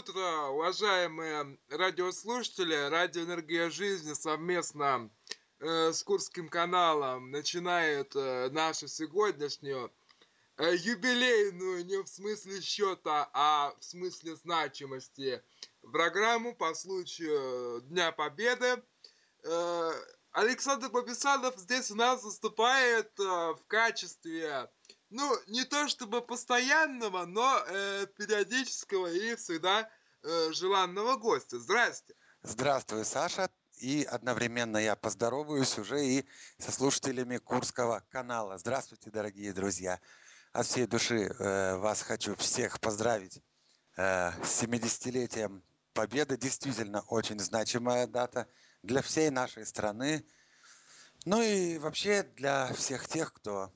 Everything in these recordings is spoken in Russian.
Утро, уважаемые радиослушатели. Радио «Энергия жизни» совместно э, с Курским каналом начинает э, нашу сегодняшнюю э, юбилейную, не в смысле счета, а в смысле значимости, программу по случаю Дня Победы. Э, Александр Побесанов здесь у нас выступает э, в качестве ну, не то чтобы постоянного, но э, периодического и всегда э, желанного гостя. Здрасте. Здравствуй, Саша. И одновременно я поздороваюсь уже и со слушателями Курского канала. Здравствуйте, дорогие друзья. От всей души э, вас хочу всех поздравить э, с 70-летием Победы. Действительно очень значимая дата для всей нашей страны. Ну и вообще для всех тех, кто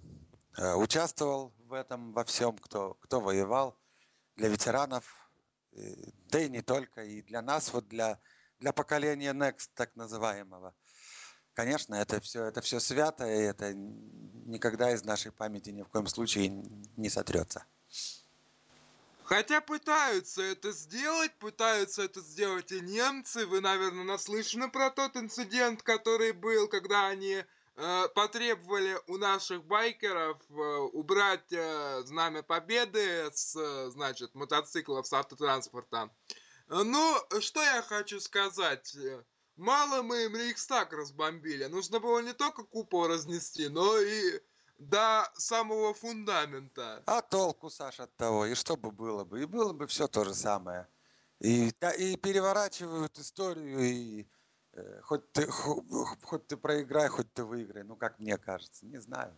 участвовал в этом во всем, кто, кто воевал, для ветеранов, да и не только, и для нас, вот для, для поколения Next, так называемого. Конечно, это все, это все свято, и это никогда из нашей памяти ни в коем случае не сотрется. Хотя пытаются это сделать, пытаются это сделать и немцы. Вы, наверное, наслышаны про тот инцидент, который был, когда они Э, потребовали у наших байкеров э, убрать э, знамя победы с, значит, мотоциклов с автотранспорта. Ну, что я хочу сказать. Мало мы им Рейхстаг разбомбили. Нужно было не только купол разнести, но и до самого фундамента. А толку, Саша, от того? И что бы было бы? И было бы все то же самое. И, и переворачивают историю, и Э, хоть ты, хоть ты проиграй, хоть ты выиграй, ну, как мне кажется, не знаю.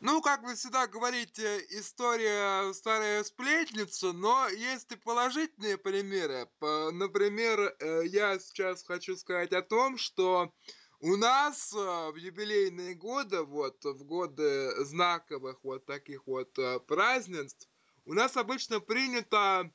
Ну, как вы всегда говорите, история старая сплетница, но есть и положительные примеры. Например, э, я сейчас хочу сказать о том, что у нас э, в юбилейные годы, вот в годы знаковых вот таких вот празднеств, у нас обычно принято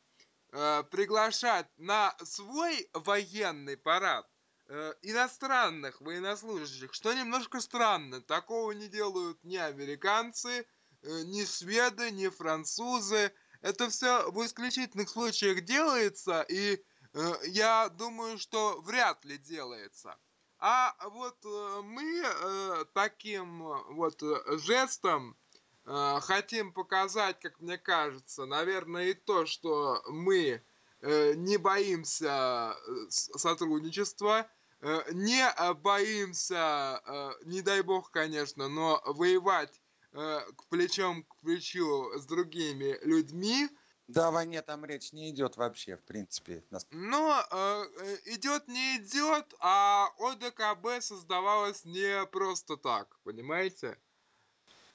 э, приглашать на свой военный парад э, иностранных военнослужащих, что немножко странно. Такого не делают ни американцы, э, ни шведы, ни французы. Это все в исключительных случаях делается, и э, я думаю, что вряд ли делается. А вот э, мы э, таким вот жестом э, хотим показать, как мне кажется, наверное, и то, что мы э, не боимся э, сотрудничества, э, не боимся, э, не дай бог, конечно, но воевать э, к плечом к плечу с другими людьми. Да, о войне там речь не идет вообще, в принципе. Но э, э, идет не идет, а ОДКБ создавалось не просто так, понимаете?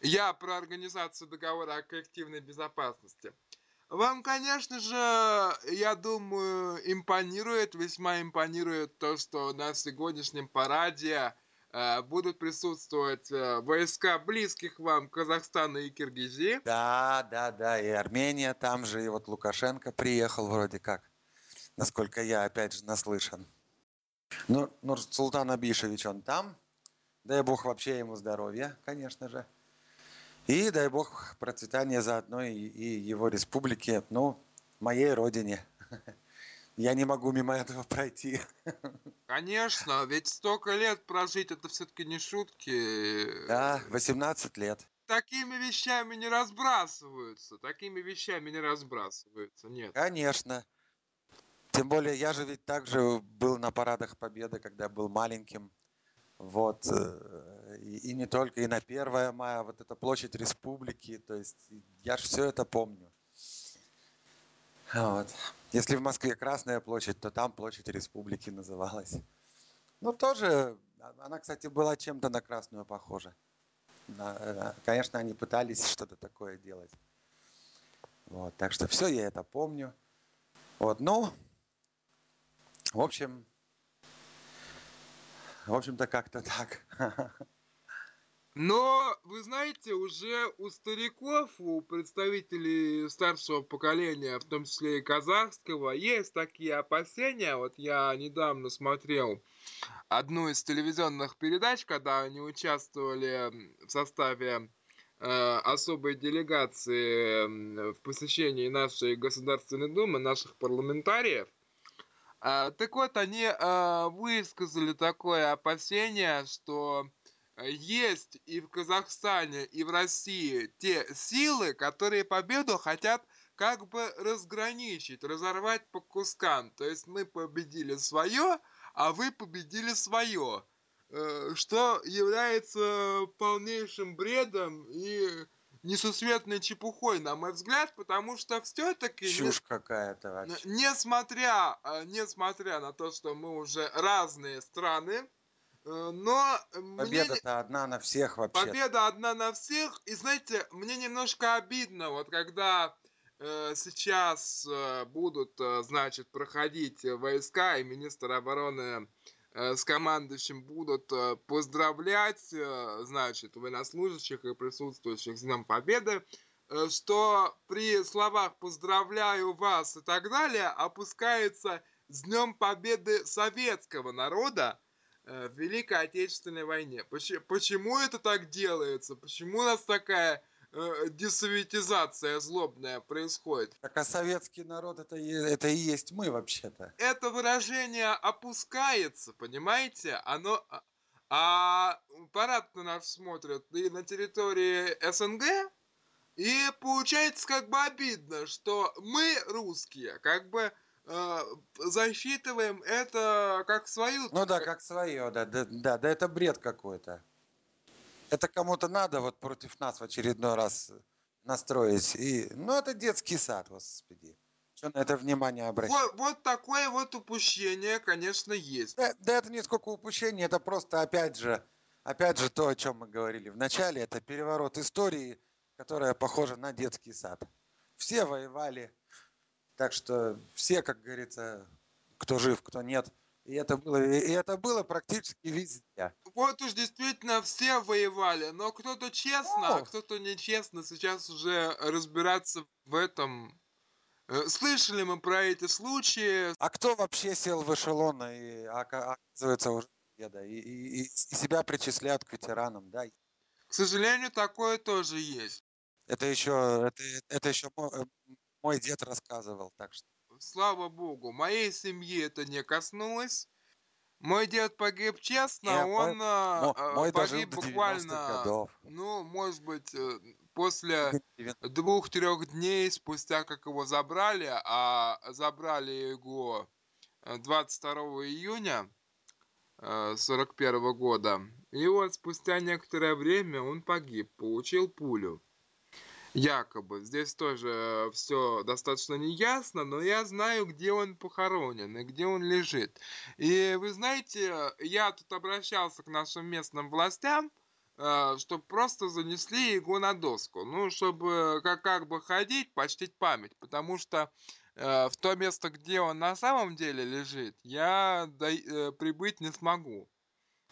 Я про организацию договора о коллективной безопасности. Вам, конечно же, я думаю, импонирует, весьма импонирует то, что на сегодняшнем параде э, будут присутствовать э, войска близких вам Казахстана и Киргизии. Да, да, да, и Армения там же, и вот Лукашенко приехал вроде как, насколько я опять же наслышан. Ну, Нурсултан Абишевич, он там, дай бог вообще ему здоровья, конечно же. И дай бог процветания заодно и, и его республике, ну, моей родине. Я не могу мимо этого пройти. Конечно, ведь столько лет прожить это все-таки не шутки. Да, 18 лет. Такими вещами не разбрасываются. Такими вещами не разбрасываются. Нет. Конечно. Тем более я же ведь также был на парадах Победы, когда был маленьким. Вот. Э, и, и не только, и на 1 мая, вот эта площадь республики, то есть я же все это помню. Вот. Если в Москве Красная площадь, то там площадь республики называлась. Ну, тоже, а, она, кстати, была чем-то на Красную похожа. На, конечно, они пытались что-то такое делать. Вот, так что все я это помню. Вот, ну, в общем, в общем-то, как-то так. Но, вы знаете, уже у стариков, у представителей старшего поколения, в том числе и казахского, есть такие опасения. Вот я недавно смотрел одну из телевизионных передач, когда они участвовали в составе э, особой делегации в посещении нашей Государственной Думы, наших парламентариев. А, так вот, они а, высказали такое опасение, что есть и в Казахстане, и в России те силы, которые победу хотят как бы разграничить, разорвать по кускам. То есть мы победили свое, а вы победили свое. Э, что является полнейшим бредом и несусветной чепухой, на мой взгляд, потому что все-таки... Чушь не, какая-то вообще. Несмотря, э, несмотря на то, что мы уже разные страны, э, но... Победа-то мне... одна на всех вообще. Победа одна на всех. И знаете, мне немножко обидно, вот когда э, сейчас э, будут, э, значит, проходить войска и министр обороны Э, с командующим будут э, поздравлять, э, значит, военнослужащих и присутствующих с Днем Победы, что при словах «поздравляю вас» и так далее опускается с Днем Победы советского народа в Великой Отечественной войне. Почему это так делается? Почему у нас такая э, десоветизация злобная происходит. Так а советский народ это, это и есть мы вообще-то. Это выражение опускается, понимаете? Оно... А, а парад на нас смотрят и на территории СНГ, и получается как бы обидно, что мы, русские, как бы э, засчитываем это как свою... Ну да, как свое, да, да, да, да это бред какой-то. Это кому-то надо вот против нас в очередной раз настроить. И, ну, это детский сад, господи. Что на это внимание обращать? Вот, вот такое вот упущение, конечно, есть. Да, да это не сколько упущений, это просто, опять же, опять же то, о чем мы говорили в начале, это переворот истории, которая похожа на детский сад. Все воевали, так что все, как говорится, кто жив, кто нет – и это было, и это было практически везде. Вот уж действительно все воевали, но кто-то честно, а кто-то нечестно сейчас уже разбираться в этом. Э, слышали мы про эти случаи. А кто вообще сел в эшелон и оказывается уже победа, и, и, и себя причисляют к ветеранам, да? К сожалению, такое тоже есть. Это еще, это, это еще мой, э, мой дед рассказывал, так что слава богу, моей семьи это не коснулось. Мой дед погиб честно, не, он мой, э, мой погиб буквально, ну, может быть, э, после двух-трех дней спустя, как его забрали, а забрали его 22 э, июня 41 года. И вот спустя некоторое время он погиб, получил пулю. Якобы. Здесь тоже все достаточно неясно, но я знаю, где он похоронен и где он лежит. И вы знаете, я тут обращался к нашим местным властям, э, чтобы просто занесли его на доску. Ну, чтобы как, как бы ходить, почтить память. Потому что э, в то место, где он на самом деле лежит, я до, э, прибыть не смогу.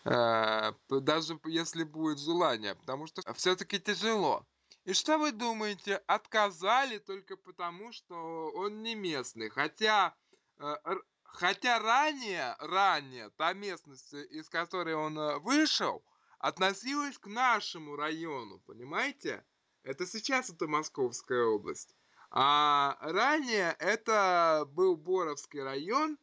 Даже если будет желание. Потому что все-таки тяжело. И что вы думаете, отказали только потому, что он не местный? Хотя, э, хотя ранее, ранее та местность, из которой он э, вышел, относилась к нашему району, понимаете? Это сейчас это Московская область. А ранее это был Боровский район.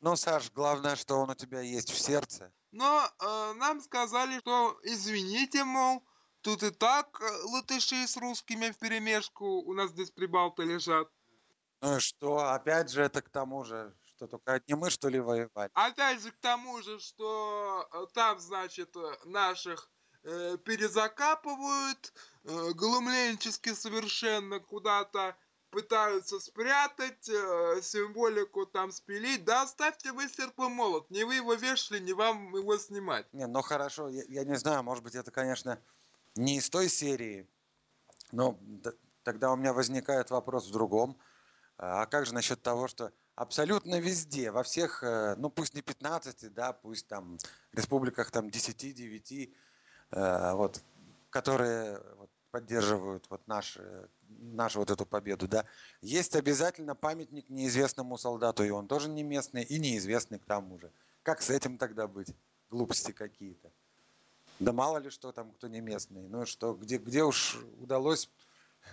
Ну, Саш, главное, что он у тебя есть в сердце. Но э, нам сказали, что извините, мол, Тут и так э, латыши с русскими в перемешку у нас здесь прибалты лежат. Ну и что? Опять же, это к тому же, что только одни мы, что ли, воевали? Опять же, к тому же, что э, там, значит, э, наших э, перезакапывают, э, глумленчески совершенно куда-то пытаются спрятать, э, символику там спилить. Да оставьте вы серп и молот, не вы его вешали, не вам его снимать. Не, ну хорошо, я, я не знаю, может быть, это, конечно, не из той серии. Но тогда у меня возникает вопрос в другом. А как же насчет того, что абсолютно везде, во всех, э, ну пусть не 15, да, пусть там республиках там 10, 9, э, вот, которые вот, поддерживают вот наш, нашу вот эту победу, да, есть обязательно памятник неизвестному солдату, и он тоже не местный, и неизвестный к тому же. Как с этим тогда быть? Глупости какие-то. Да мало ли что там, кто не местный. Ну что, где, где уж удалось,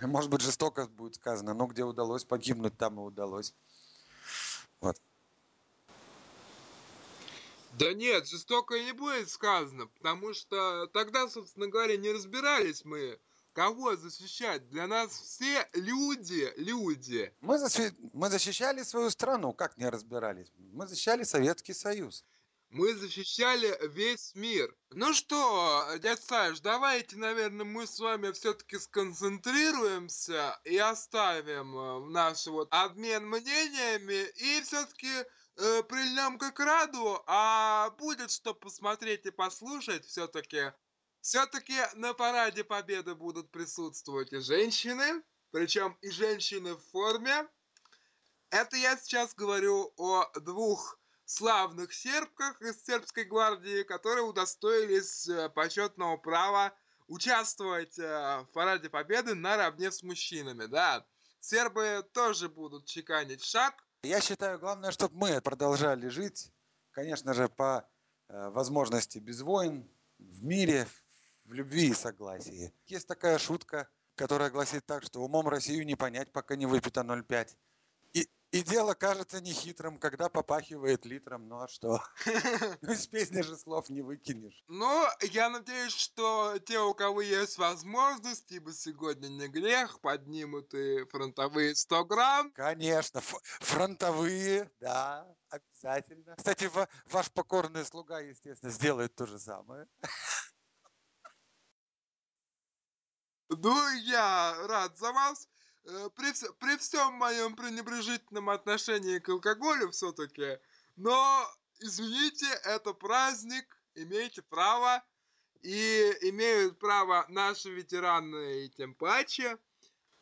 может быть, жестоко будет сказано, но где удалось погибнуть, там и удалось. Вот. Да нет, жестоко не будет сказано, потому что тогда, собственно говоря, не разбирались мы, кого защищать. Для нас все люди, люди. Мы, защи... мы защищали свою страну, как не разбирались? Мы защищали Советский Союз. Мы защищали весь мир. Ну что, дядь Саш, давайте, наверное, мы с вами все-таки сконцентрируемся и оставим э, наш вот обмен мнениями и все-таки э, прильнем к экрану, а будет что посмотреть и послушать все-таки. Все-таки на параде Победы будут присутствовать и женщины, причем и женщины в форме. Это я сейчас говорю о двух славных сербках из сербской гвардии, которые удостоились э, почетного права участвовать э, в параде Победы наравне с мужчинами, да. Сербы тоже будут чеканить шаг, я считаю, главное, чтобы мы продолжали жить, конечно же, по э, возможности без войн, в мире, в любви и согласии. Есть такая шутка, которая гласит так, что умом Россию не понять, пока не выпито 0,5. И дело кажется нехитрым, когда попахивает литром, ну а что? Ну из песни же слов не выкинешь. Ну, я надеюсь, что те, у кого есть возможность, ибо сегодня не грех, поднимут и фронтовые 100 грамм. Конечно, фронтовые, да, обязательно. Кстати, ваш покорный слуга, естественно, сделает то же самое. Ну, я рад за вас. Э, при, при всем моем пренебрежительном отношении к алкоголю все-таки, но, извините, это праздник, имеете право, и имеют право наши ветераны и тем паче.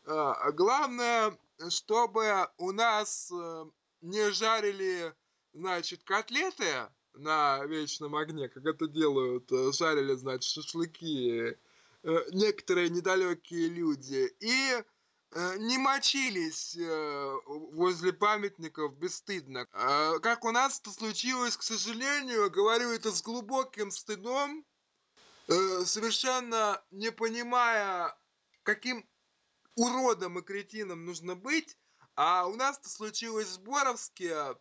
А, главное, чтобы у нас э, не жарили, значит, котлеты на вечном огне, как это делают, э, жарили, значит, шашлыки некоторые недалекие люди. И Э, не мочились э, возле памятников бесстыдно. А как у нас это случилось, к сожалению, говорю это с глубоким стыдом, э, совершенно не понимая, каким уродом и кретином нужно быть, а у нас это случилось в Боровске,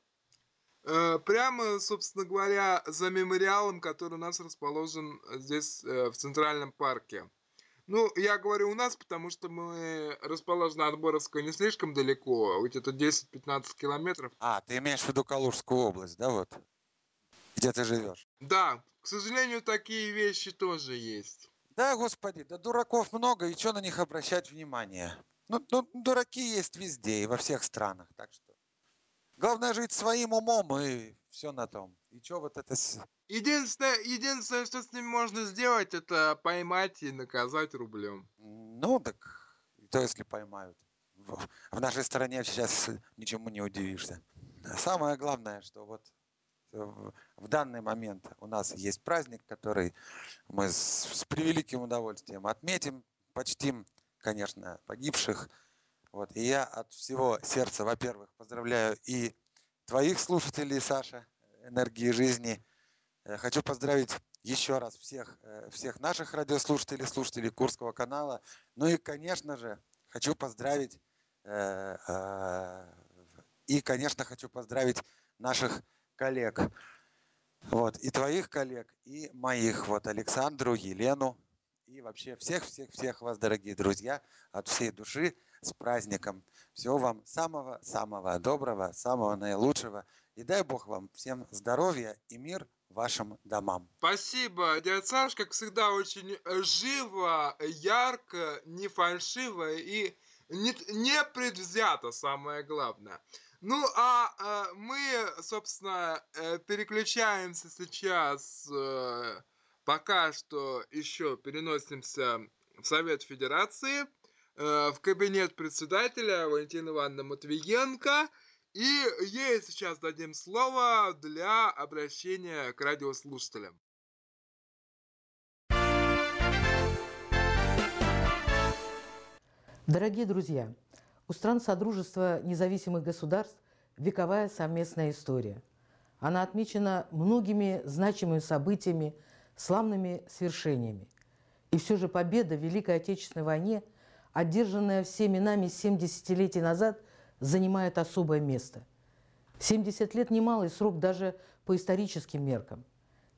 прямо, собственно говоря, за мемориалом, который у нас расположен здесь, в Центральном парке. Ну, я говорю у нас, потому что мы расположены от Боровска не слишком далеко, где-то 10-15 километров. А, ты имеешь в виду Калужскую область, да, вот? Где ты живешь? Да, к сожалению, такие вещи тоже есть. Да, господи, да дураков много, и что на них обращать внимание? Ну, ну, дураки есть везде и во всех странах, так что... Главное жить своим умом, и все на том. И что вот это... Единственное, единственное, что с ним можно сделать, это поймать и наказать рублем. Ну, так, то если поймают. В, нашей стране сейчас ничему не удивишься. Самое главное, что вот в данный момент у нас есть праздник, который мы с, с превеликим удовольствием отметим, почтим, конечно, погибших. Вот. И я от всего сердца, во-первых, поздравляю и твоих слушателей, Саша, энергии жизни, хочу поздравить еще раз всех, э, всех наших радиослушателей, слушателей Курского канала. Ну и, конечно же, хочу поздравить э, и, конечно, хочу поздравить наших коллег. Вот, и твоих коллег, и моих. Вот Александру, Елену, и вообще всех-всех-всех вас, дорогие друзья, от всей души с праздником. Всего вам самого-самого доброго, самого наилучшего. И дай Бог вам всем здоровья и мир вашим домам. Спасибо, дядя Саш, как всегда, очень э, живо, ярко, не фальшиво и не, не предвзято, самое главное. Ну, а э, мы, собственно, э, переключаемся сейчас, э, пока что еще переносимся в Совет Федерации, э, в кабинет председателя Валентина Ивановна Матвиенко – и ей сейчас дадим слово для обращения к радиослушателям. Дорогие друзья, у стран Содружества независимых государств вековая совместная история. Она отмечена многими значимыми событиями, славными свершениями. И все же победа в Великой Отечественной войне, одержанная всеми нами 7 десятилетий назад, занимает особое место. 70 лет – немалый срок даже по историческим меркам.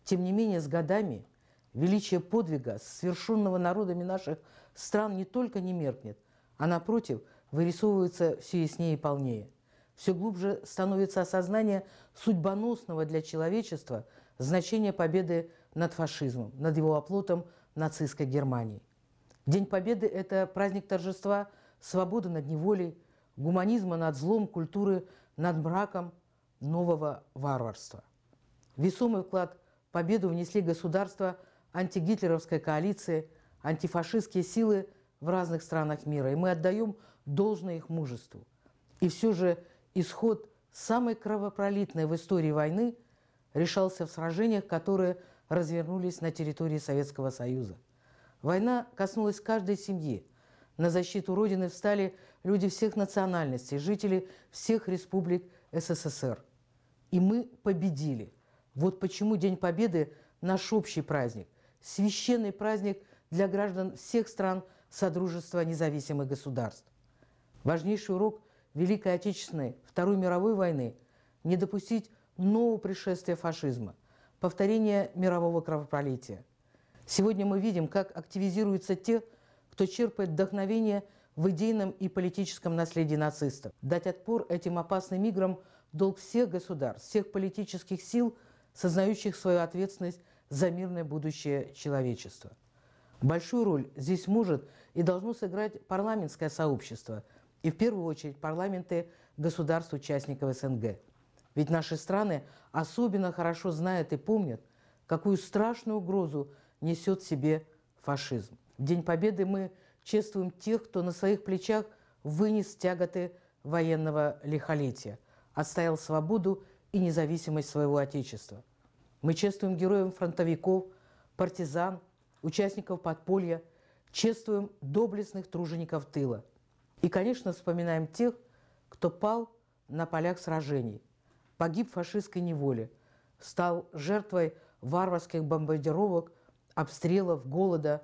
Тем не менее, с годами величие подвига, совершенного народами наших стран, не только не меркнет, а, напротив, вырисовывается все яснее и полнее. Все глубже становится осознание судьбоносного для человечества значения победы над фашизмом, над его оплотом нацистской Германии. День Победы – это праздник торжества свободы над неволей, гуманизма над злом, культуры над мраком нового варварства. Весомый вклад в победу внесли государства антигитлеровской коалиции, антифашистские силы в разных странах мира, и мы отдаем должное их мужеству. И все же исход самой кровопролитной в истории войны решался в сражениях, которые развернулись на территории Советского Союза. Война коснулась каждой семьи. На защиту Родины встали люди всех национальностей, жители всех республик СССР. И мы победили. Вот почему День Победы – наш общий праздник, священный праздник для граждан всех стран Содружества независимых государств. Важнейший урок Великой Отечественной, Второй мировой войны – не допустить нового пришествия фашизма, повторения мирового кровопролития. Сегодня мы видим, как активизируются те, кто черпает вдохновение в идейном и политическом наследии нацистов. Дать отпор этим опасным играм – долг всех государств, всех политических сил, сознающих свою ответственность за мирное будущее человечества. Большую роль здесь может и должно сыграть парламентское сообщество, и в первую очередь парламенты государств-участников СНГ. Ведь наши страны особенно хорошо знают и помнят, какую страшную угрозу несет себе фашизм. В День Победы мы чествуем тех, кто на своих плечах вынес тяготы военного лихолетия, отстоял свободу и независимость своего Отечества. Мы чествуем героев-фронтовиков, партизан, участников подполья, чествуем доблестных тружеников тыла. И, конечно, вспоминаем тех, кто пал на полях сражений – погиб в фашистской неволе, стал жертвой варварских бомбардировок, обстрелов, голода.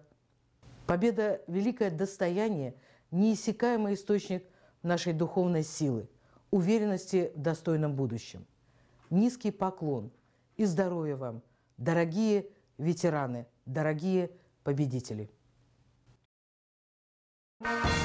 Победа – великое достояние, неиссякаемый источник нашей духовной силы, уверенности в достойном будущем. Низкий поклон и здоровья вам, дорогие ветераны, дорогие победители! Thank you.